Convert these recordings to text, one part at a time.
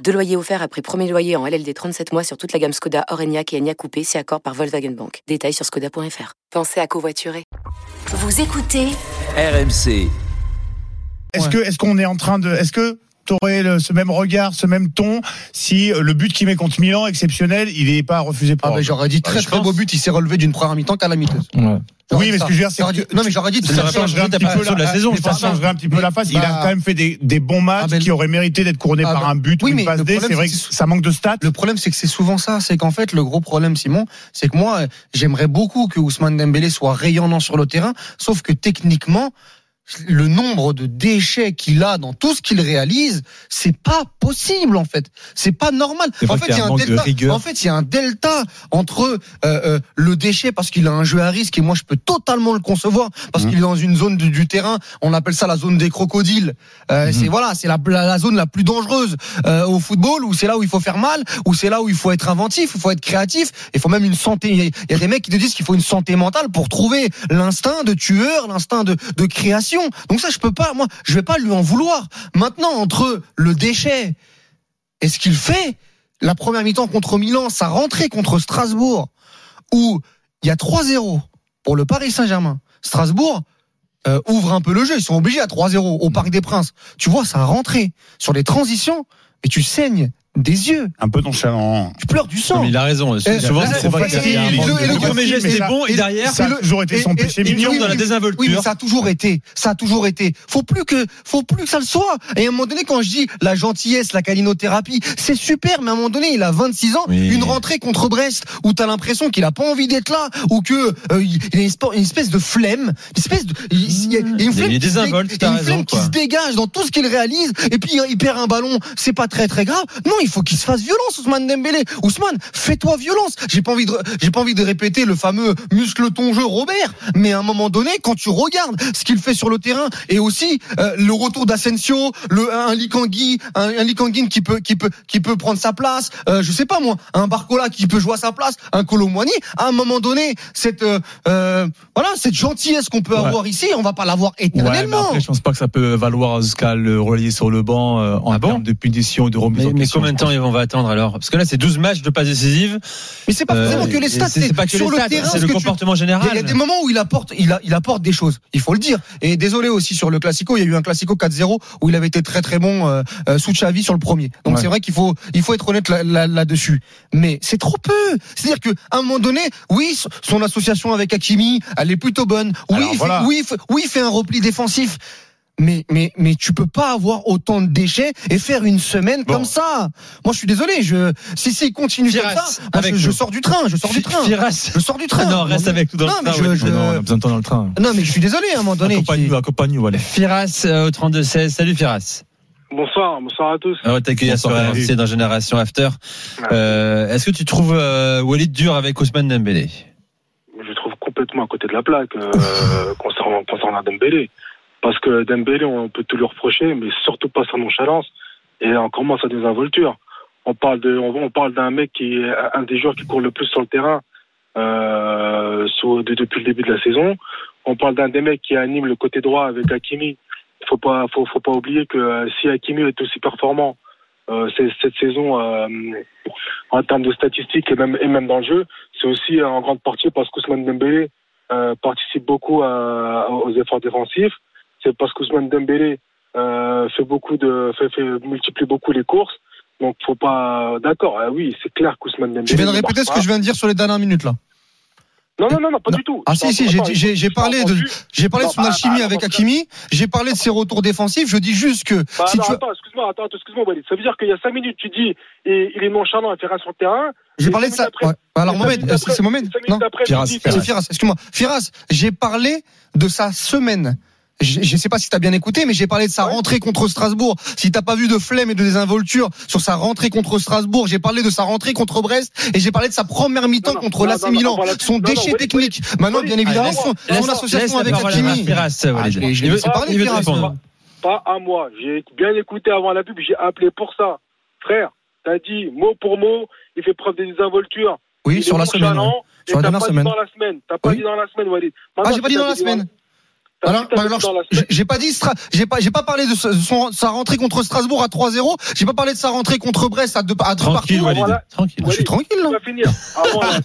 Deux loyers offerts après premier loyer en LLD 37 mois sur toute la gamme Skoda, Orenia et Enya Coupé, c'est accord par Volkswagen Bank. Détails sur skoda.fr. Pensez à covoiturer. Vous écoutez RMC. Est-ce que est-ce qu'on est en train de est-ce que t'aurais le- ce même regard, ce même ton si le but qu'il met contre Milan exceptionnel, il n'est pas refusé par Ah, mais j'aurais dit très je très pense. beau but, il s'est relevé d'une première mi-temps calamiteuse. Oui, mais ce que je veux dire, c'est que non mais j'aurais dit ça très- changerait un petit peu la, mais ça changerait un petit peu la face. Il a Bah, quand même fait des, des bons matchs Ah, ben, qui auraient mérité d'être couronnés ah, par ben, un but oui, ou une mais C'est vrai que- ça manque de stats. Le problème, c'est que c'est souvent ça. C'est qu'en fait, le gros problème, Simon, c'est que moi, j'aimerais beaucoup que Ousmane Dembélé soit rayonnant sur le terrain, sauf que techniquement, le nombre de déchets qu'il a dans tout ce qu'il réalise, c'est pas possible en fait. C'est pas normal. En fait, il y a un delta. En fait, il y a un delta entre euh, euh, le déchet parce qu'il a un jeu à risque et moi je peux totalement le concevoir parce Mhm. qu'il est dans une zone du, du terrain. On appelle ça la zone des crocodiles. Euh, Mhm. C'est voilà, c'est la, la, la zone la plus dangereuse au football où c'est là où il faut faire mal, où c'est là où il faut être inventif, il faut être créatif. Il faut même une santé. Il y a- il y a des mecs qui te disent qu'il faut une santé mentale pour trouver l'instinct de tueur, l'instinct de, de création. Donc ça, je peux pas. Moi, je vais pas lui en vouloir. Maintenant, entre le déchet et ce qu'il fait, la première mi-temps contre Milan, sa rentrée contre Strasbourg, où il y a 3-0 pour le Paris Saint-Germain. Strasbourg euh, ouvre un peu le jeu. Ils sont obligés à 3-0 au Parc des Princes. Tu vois, sa rentrée sur les transitions, et tu saignes des yeux. Un peu nonchalant. Tu pleures du sang. Non, mais il a raison. Eh, Souvent, c'est trop facile. le- et le Le premier geste est bon et derrière, ça a toujours été son péché mignon. oui, dans la désinvolture. Oui, mais ça a toujours été. Ça a toujours été. Faut plus que, faut plus que ça le soit. Et à un moment donné, quand je dis la gentillesse, la calinothérapie, c'est super, mais à un moment donné, il a 26 ans, Oui. une rentrée contre Brest, où t'as l'impression qu'il a pas envie d'être là, ou que euh, il a une espèce de flemme, une espèce de, il il y a une Il flemme, qui se dé- une raison, flemme qui se dégage dans tout ce qu'il réalise, et puis il perd un ballon, c'est pas très très grave. Non, il faut qu'il se fasse violence, Ousmane Dembélé. Ousmane, fais-toi violence. J'ai pas envie de, j'ai pas envie de répéter le fameux muscle ton jeu, Robert. Mais à un moment donné, quand tu regardes ce qu'il fait sur le terrain et aussi euh, le retour d'Asensio, le un Likangui, un, un Likanguin qui peut, qui peut, qui peut prendre sa place. Euh, je sais pas moi, un Barcola qui peut jouer à sa place, un Colomboigny. À un moment donné, cette, euh, euh, voilà, cette gentillesse qu'on peut Ouais. avoir ici, on va pas l'avoir Ouais, mais éternellement. après, je pense pas que ça peut valoir jusqu'à le relayer sur le banc euh, en Ah bon termes de punition et de remise Mais, en mais question. Combien de temps on va attendre alors Parce que là, c'est 12 matchs de passes décisives. mais c'est pas Euh, forcément que les stats, c'est pas que sur les le terrain. c'est ce le tu- comportement général. il y a des moments où il apporte, il, a- il apporte des choses. Il faut le dire. Et désolé aussi sur le classico, il y a eu un classico 4-0 où il avait été très très bon euh, euh, sous Xavi sur le premier. Donc Ouais. c'est vrai qu'il faut, il faut être honnête là- là- là-dessus. Mais c'est trop peu. C'est-à-dire que à un moment donné, oui, son association avec Hakimi, elle est plutôt bonne. Oui, Alors, il voilà. fait, oui, oui, il fait un repli défensif. Mais, mais, mais tu peux pas avoir autant de déchets et faire une semaine Bon. comme ça. Moi, je suis désolé. Je, si, si il continue comme ça, moi, je, sors du train. Je sors du train. Firas. Je sors du train. Non, reste avec nous dans Non, le mais train. je- ouais. je- Mais non, on a besoin de temps dans le train. Non, mais je suis désolé à un moment donné. Accompagne-nous, accompagne-nous, allez. Firas euh, au 32-16. Salut Firas. Bonsoir, bonsoir à tous. On va t'accueillir sur RMC dans Génération After. Euh, Est-ce que tu trouves euh, Walid dur avec Ousmane Dembélé? Je trouve complètement à côté de la plaque euh, concernant, concernant Dembélé. Parce que Dembélé, on peut tout lui reprocher, mais surtout pas sa nonchalance et encore moins sa désinvolture. On parle de, on, on parle d'un mec qui est un des joueurs qui court le plus sur le terrain euh, sous- de- depuis le début de la saison. On parle d'un des mecs qui anime le côté droit avec Hakimi. Faut pas, faut, faut pas oublier que euh, si Hakimi est aussi performant euh, cette saison euh, en termes de statistiques et même, et même dans le jeu, c'est aussi en grande partie parce qu'Ousmane Dembélé euh, participe beaucoup à- aux efforts défensifs. C'est parce qu'Ousmane Dembélé euh, fait beaucoup de, fait, fait- multiplie beaucoup les courses. Donc faut pas, d'accord, ah oui, c'est clair qu'Ousmane Dembélé. Tu viens de répéter ce que je viens de dire sur les dernières minutes là. Non, non, non, non, pas Non. du tout. Ah si si, j'ai parlé de j'ai parlé de son bah, alchimie bah, avec Hakimi, j'ai parlé de ses retours défensifs, je dis juste que Bah, si non, tu attends, excuse-moi, attends, excuse-moi, Walid. Ça veut dire qu'il y a 5 minutes, tu dis, et il est nonchalant à faire un sur le terrain. j'ai parlé de ça. après- Ouais. Alors Mohamed, c'est Mohamed cinq minutes Non. après, tu Firas, dis, C'est Firas, excuse-moi. Firas, j'ai parlé de sa semaine. Je je sais pas si t'as bien écouté, mais j'ai parlé de sa rentrée contre Strasbourg. Si t'as pas vu de flemme et de désinvolture sur sa rentrée contre Strasbourg, j'ai parlé de sa rentrée contre Brest et j'ai parlé de sa première mi-temps contre l'AC Milan. voilà. Son déchet technique. Maintenant, bien évidemment, son, association avec Hakimi. Ah, je je parler. Pas à moi. J'ai bien écouté avant la pub, j'ai appelé pour ça. Frère, t'as dit mot pour mot, il fait preuve de désinvolture. Oui, sur la semaine. Sur la dernière semaine. dit dans la semaine. T'as pas dit dans la semaine, Walid. Ah, j'ai pas dit dans la semaine. Alors, bah alors, la j'ai- pas dit, j'ai pas, j'ai pas parlé de son, sa rentrée contre Strasbourg à 3-0. J'ai pas parlé de sa rentrée contre Brest à deux, à deux Tranquille, partout. Walid. Voilà. Tranquille. Je suis tranquille, là. On va finir. Avant la,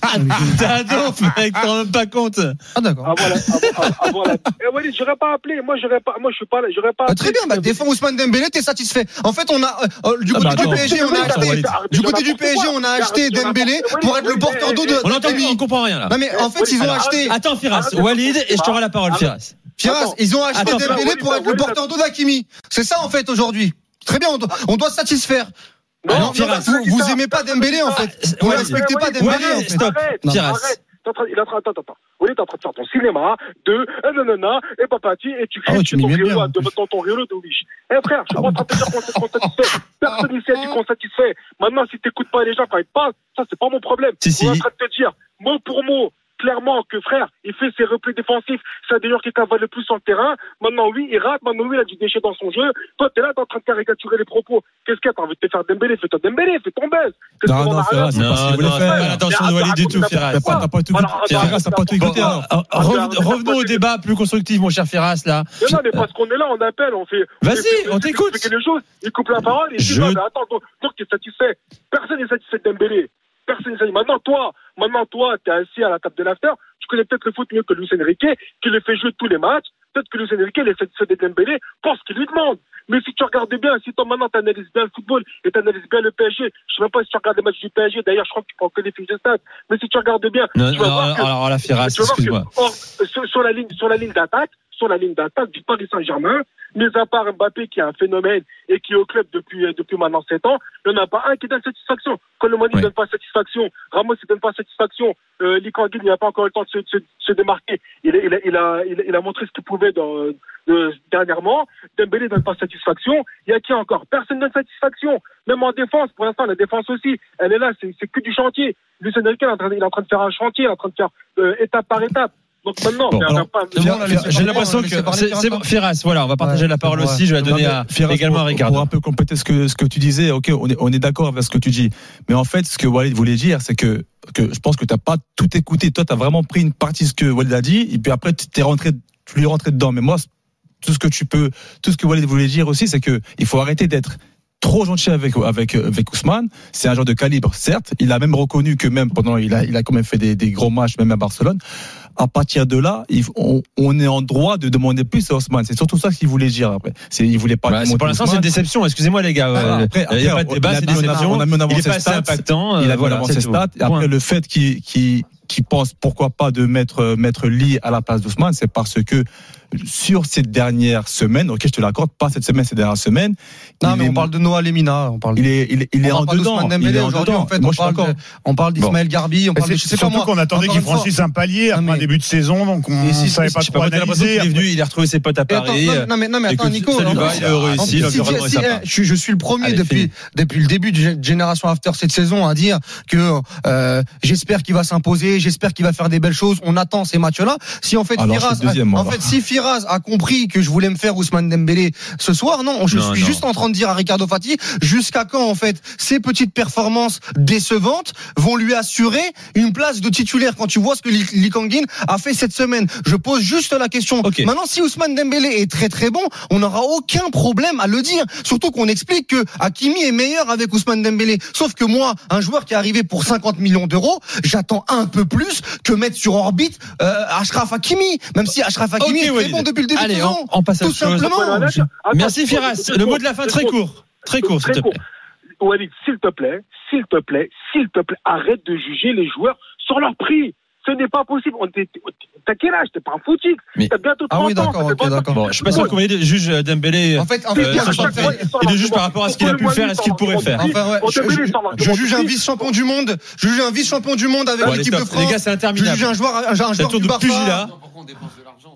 T'es un donf, mec, t'en rends même pas compte. Ah, d'accord. avant la, avant, avant la. Eh, Walid, j'aurais pas appelé. Moi, j'aurais pas, moi, je suis pas là, j'aurais pas Ah, appelé. très bien, bah, défends Ousmane Dembélé, t'es satisfait. En fait, on a, euh, euh, du Ah, côté bah, du attends. PSG, on a acheté, du côté du PSG, on a acheté Dembélé pour être le porteur d'eau de, On entend, on comprend rien là. Non, mais en fait, ils ont acheté, Attends, Firas, Walid, et je rends la parole. Firas. Firas, ils ont acheté Attends, Dembélé pour être le porteur d'eau d'Hakimi. C'est ça, en fait, aujourd'hui. Très bien, on doit, on doit satisfaire. Non, Non, Firas, vous, vous aimez pas Dembélé, en fait. Vous Walid, respectez pas Dembélé, en fait. stop. Arrête, Firas. arrête. T'es en train- Il est en train, attends, attends. Oui, t'es en train de faire ton cinéma de euh, nanana et papati et tu Ah cries ton riolo de ton ton riolo de Wish. Eh frère, je suis pas en train de te dire qu'on satisfait. Personne ici a dit qu'on satisfait. Maintenant, si t'écoutes pas les gens quand ils parlent, ça c'est pas mon problème. Si, si. On est en train de te dire, mot pour mot, clairement que frère, il fait ses replis défensifs. C'est d'ailleurs qui cavale le plus sur le terrain. Maintenant, oui, il rate. Maintenant, oui, il a du déchet dans son jeu. Toi, t'es là, t'es en train de caricaturer les propos. Qu'est-ce qu'il y a? T'as envie de te faire Dembélé? Fais-toi Dembélé, fais ton baise. Qu'est-ce Non, non, c'est pas ce qu'il voulait faire. de Walid du tout, Firas. T'as pas, tout écouté. Revenons au débat plus constructif, mon cher Firas, là. Non, mais parce qu'on est là, on appelle, on fait. Vas-y, on t'écoute. il coupe la parole, il dit attends, donc, donc tu es satisfait. Personne n'est satisfait de Dembélé. Personne satisfait. Maintenant, toi, maintenant, toi, t'es assis à la table de l'after, tu connais peut-être le foot mieux que Luis Enrique, qui le fait jouer tous les matchs. Peut-être que Luis Enrique, il est satisfait de Dembélé pour ce qu'il lui demande. Mais si tu regardes bien, si toi maintenant tu analyses bien le football et tu analyses bien le PSG, je sais même pas si tu regardes les matchs du PSG, d'ailleurs je crois que tu prends que les fiches de stade, mais si tu regardes bien, Non, tu vas non, voir que alors Firas, excuse-moi. sur, sur la ligne, sur la ligne d'attaque, sur la ligne d'attaque du Paris Saint-Germain, mis à part Mbappé qui est un phénomène et qui est au club depuis, euh, depuis maintenant 7 ans, il n'y en a pas un qui donne satisfaction. Colomani ne donne pas satisfaction, Ramos ne donne pas satisfaction, euh, Lee Kangin n'a pas encore le temps de se, démarquer. Il, a- il, a, il, a, il, a, il a montré ce qu'il pouvait dans, euh, dernièrement. Dembélé ne donne pas satisfaction. Il y a qui encore? Personne ne donne satisfaction. Même en défense, pour l'instant, la défense aussi, elle est là, c'est que du chantier. Lucien Enrique, il est en train de- il est en train de faire un chantier, il est en train de faire euh, étape par étape. Donc maintenant, Bon, alors, pas- c'est bon, là, laissez J'ai l'impression hein, que c'est bon. Firas, voilà, on va partager Ouais, la parole ouais. aussi. Je vais la donner Non, à, Firas, également à pour- Ricardo. Pour un peu compléter ce que, ce que tu disais, ok, on est, on est d'accord avec ce que tu dis. Mais en fait, ce que Walid voulait dire, c'est que, que je pense que t'as pas tout écouté. Toi, t'as vraiment pris une partie de ce que Walid a dit, et puis après, tu t'es rentré, tu lui es rentré dedans. Mais moi, tout ce que tu peux, tout ce que Walid voulait dire aussi, c'est que il faut arrêter d'être trop gentil avec avec avec Ousmane. C'est un joueur de calibre, certes. Il a même reconnu que même pendant, il a il a quand même fait des, des gros matchs, même à Barcelone. À partir de là, il- on, on est en droit de demander plus à Ousmane. C'est surtout ça qu'il voulait dire après. Il voulait pas. Bah, pour l'instant, c'est une déception. Excusez-moi, les gars. Voilà, Euh, après- Il n'y a pas de débat, c'est avant- déception. on a mis en avant Il est ses pas assez stats. impactant. il euh, a voilà, avancé c'est ses stats. Et après, le fait qu'il qu'il qu'il pense pourquoi pas de mettre mettre Lee à la place d'Ousmane, c'est parce que sur ces dernières semaines, ok, je te l'accorde, pas cette semaine, ces dernières semaines, Non, il mais est- on parle de Noah Lemina. On parle il est il est, il est on en parle pas dedans. Il est en aujourd'hui. dedans. En fait, Moi, on parle, de- on parle d'Ismaël Garbi, on parle de, c'est je sais pas moi. qu'on attendait qu'il franchisse un palier après un début de saison, donc on si, savait si, pas je sais trop analyser. qu'il est venu, il a retrouvé ses potes à attends, Paris. non, non, mais, non, mais attends, Nico. il est en si- est si- je, suis le premier depuis, depuis le début de Génération After cette saison à dire que euh, j'espère qu'il va s'imposer, j'espère qu'il va faire des belles choses. On attend ces matchs-là. Si en fait Alors, Firaz, deuxième, en fait si Firaz a compris que je voulais me faire Ousmane Dembélé ce soir, non, je Non, suis non. juste en train de dire à Ricardo Fati jusqu'à quand en fait ces petites performances décevantes vont lui assurer une place de titulaire quand tu vois ce que Lee Lee Kangin a fait cette semaine? Je pose juste la question. Maintenant, si Ousmane Dembélé est très très bon, on n'aura aucun problème à le dire. Surtout qu'on explique que Hakimi est meilleur avec Ousmane Dembélé. Sauf que moi, un joueur qui est arrivé pour 50 millions d'euros, j'attends un peu plus que mettre sur orbite euh, Ashraf Hakimi. Même si Ashraf Hakimi est très bon depuis le début Allez, de on, saison. on passe à Tout simplement. Merci Firas. Le mot de la fin très court. Très court, s'il te plaît. Walid, s'il te plaît, s'il te plaît, s'il te plaît, arrête de juger les joueurs sur leur prix. Ce n'est pas possible. T'as quel âge? T'es pas un footix. Mais- T'as bientôt 30 Ah oui, ans. d'accord, ça fait ok, d'accord. Bon, je suis pas sûr qu'on ait juge Dembélé. En fait, en Euh, fait, je Et de juge par rapport à ce qu'il a pu faire et ce qu'il pourrait faire. Enfin, ouais, On je, je- je juge un vice-champion du monde. Je juge un vice-champion du monde avec l'équipe de. France. Les gars, c'est je interminable. juge un joueur, un, un joueur du Barça. pugilat.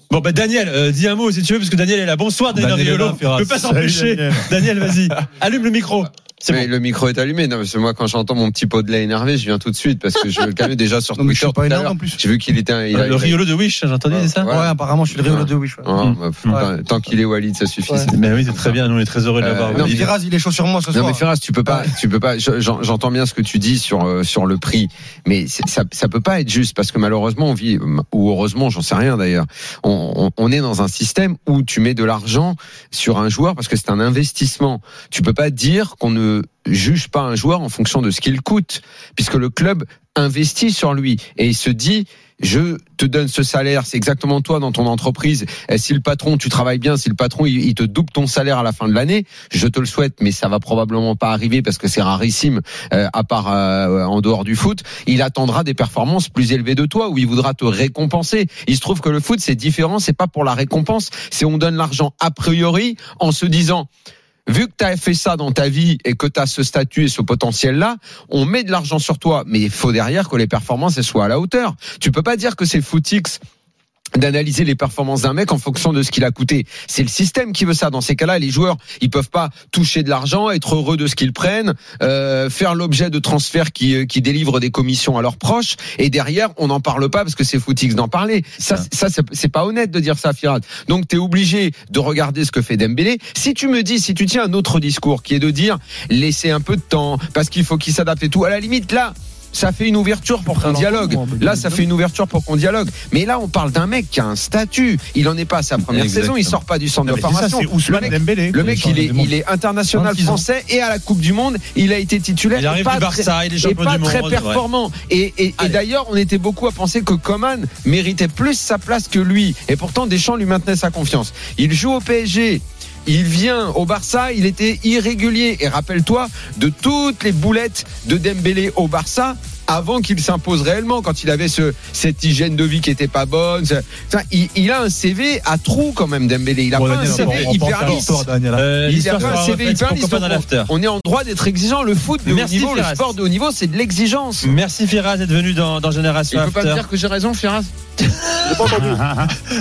Bon, bah, Daniel, euh, dis un mot si tu veux, parce que Daniel est là. Bonsoir, Daniel, Riolo. Je peux pas s'empêcher. Daniel. Daniel, vas-y. Allume le micro. C'est Mais bon. le micro est allumé. Non, parce que moi, quand j'entends mon petit pot de lait énervé, je viens tout de suite parce que je veux le calmer déjà sur Non, Twitter. suis pas tout à énervé l'heure. en plus. J'ai vu qu'il était. Il a- Euh, Le Riolo de Wish, j'ai entendu, c'est ça Ouais. Ouais, apparemment, je suis le Réolo de Wish. ouais. Ah, Mm. bah, putain, Tant qu'il est Walid, ça suffit. Mais oui, c'est très bien. Nous, on est très heureux de Euh, l'avoir. non, Non. Firaz, il est chaud sur moi ce Non soir. mais Ferraz, tu peux pas, tu peux pas. je- j'en- J'entends bien ce que tu dis sur euh, sur le prix, mais ça ça peut pas être juste parce que malheureusement on vit ou heureusement, j'en sais rien d'ailleurs. On, on, on est dans un système où tu mets de l'argent sur un joueur parce que c'est un investissement. Tu peux pas dire qu'on ne juge pas un joueur en fonction de ce qu'il coûte, puisque le club investit sur lui et il se dit je te donne ce salaire, c'est exactement toi dans ton entreprise. Si le patron, tu travailles bien, si le patron il, il te double ton salaire à la fin de l'année, je te le souhaite, mais ça va probablement pas arriver parce que c'est rarissime, euh, à part euh, en dehors du foot. Il attendra des performances plus élevées de toi, où il voudra te récompenser. Il se trouve que le foot c'est différent, c'est pas pour la récompense, c'est on donne l'argent a priori en se disant vu que tu as fait ça dans ta vie et que tu as ce statut et ce potentiel-là, on met de l'argent sur toi, mais il faut derrière que les performances soient à la hauteur. Tu peux pas dire que c'est footix d'analyser les performances d'un mec en fonction de ce qu'il a coûté. C'est le système qui veut ça. Dans ces cas-là, les joueurs, ils peuvent pas toucher de l'argent, être heureux de ce qu'ils prennent, euh, faire l'objet de transferts qui, euh, qui délivrent des commissions à leurs proches, et derrière, on n'en parle pas parce que c'est footix d'en parler. Ça, ça, c'est- c'est pas honnête de dire ça, Firat. Donc, tu es obligé de regarder ce que fait Dembélé. Si tu me dis, si tu tiens un autre discours qui est de dire, laissez un peu de temps, parce qu'il faut qu'il s'adapte et tout, à la limite, là, ça fait une ouverture pour qu'on dialogue. Là, ça fait une ouverture pour qu'on dialogue. Mais là, on parle d'un mec qui a un statut. Il en est pas à sa première Exactement. saison. Il sort pas du centre Non, de ça, formation. Ousmane le mec, Dembélé. le mec, il est, il est international 26 ans. français et à la Coupe du Monde, il a été titulaire. Il arrive pas du Barça, il est et champion pas du très monde. performant. Et, et- et d'ailleurs, on était beaucoup à penser que Coman méritait plus sa place que lui. Et pourtant, Deschamps lui maintenait sa confiance. Il joue au PSG. Il vient au Barça, il était irrégulier. Et rappelle-toi de toutes les boulettes de Dembélé au Barça avant qu'il s'impose réellement, quand il avait ce, cette hygiène de vie qui était pas bonne. Enfin, il, il a un CV à trous quand même, Dembélé. Il a Bon, pas Daniel, un on- CV on hyper lisse. Daniel. Euh, Il a pas un CV hyper lisse. On est en droit d'être exigeant. Le foot de haut Merci, niveau, le Firas. sport de haut niveau, c'est de l'exigence. Merci Firaz d'être venu dans, dans Il Génération peut pas After. me dire que j'ai raison, Firas J'ai pas entendu.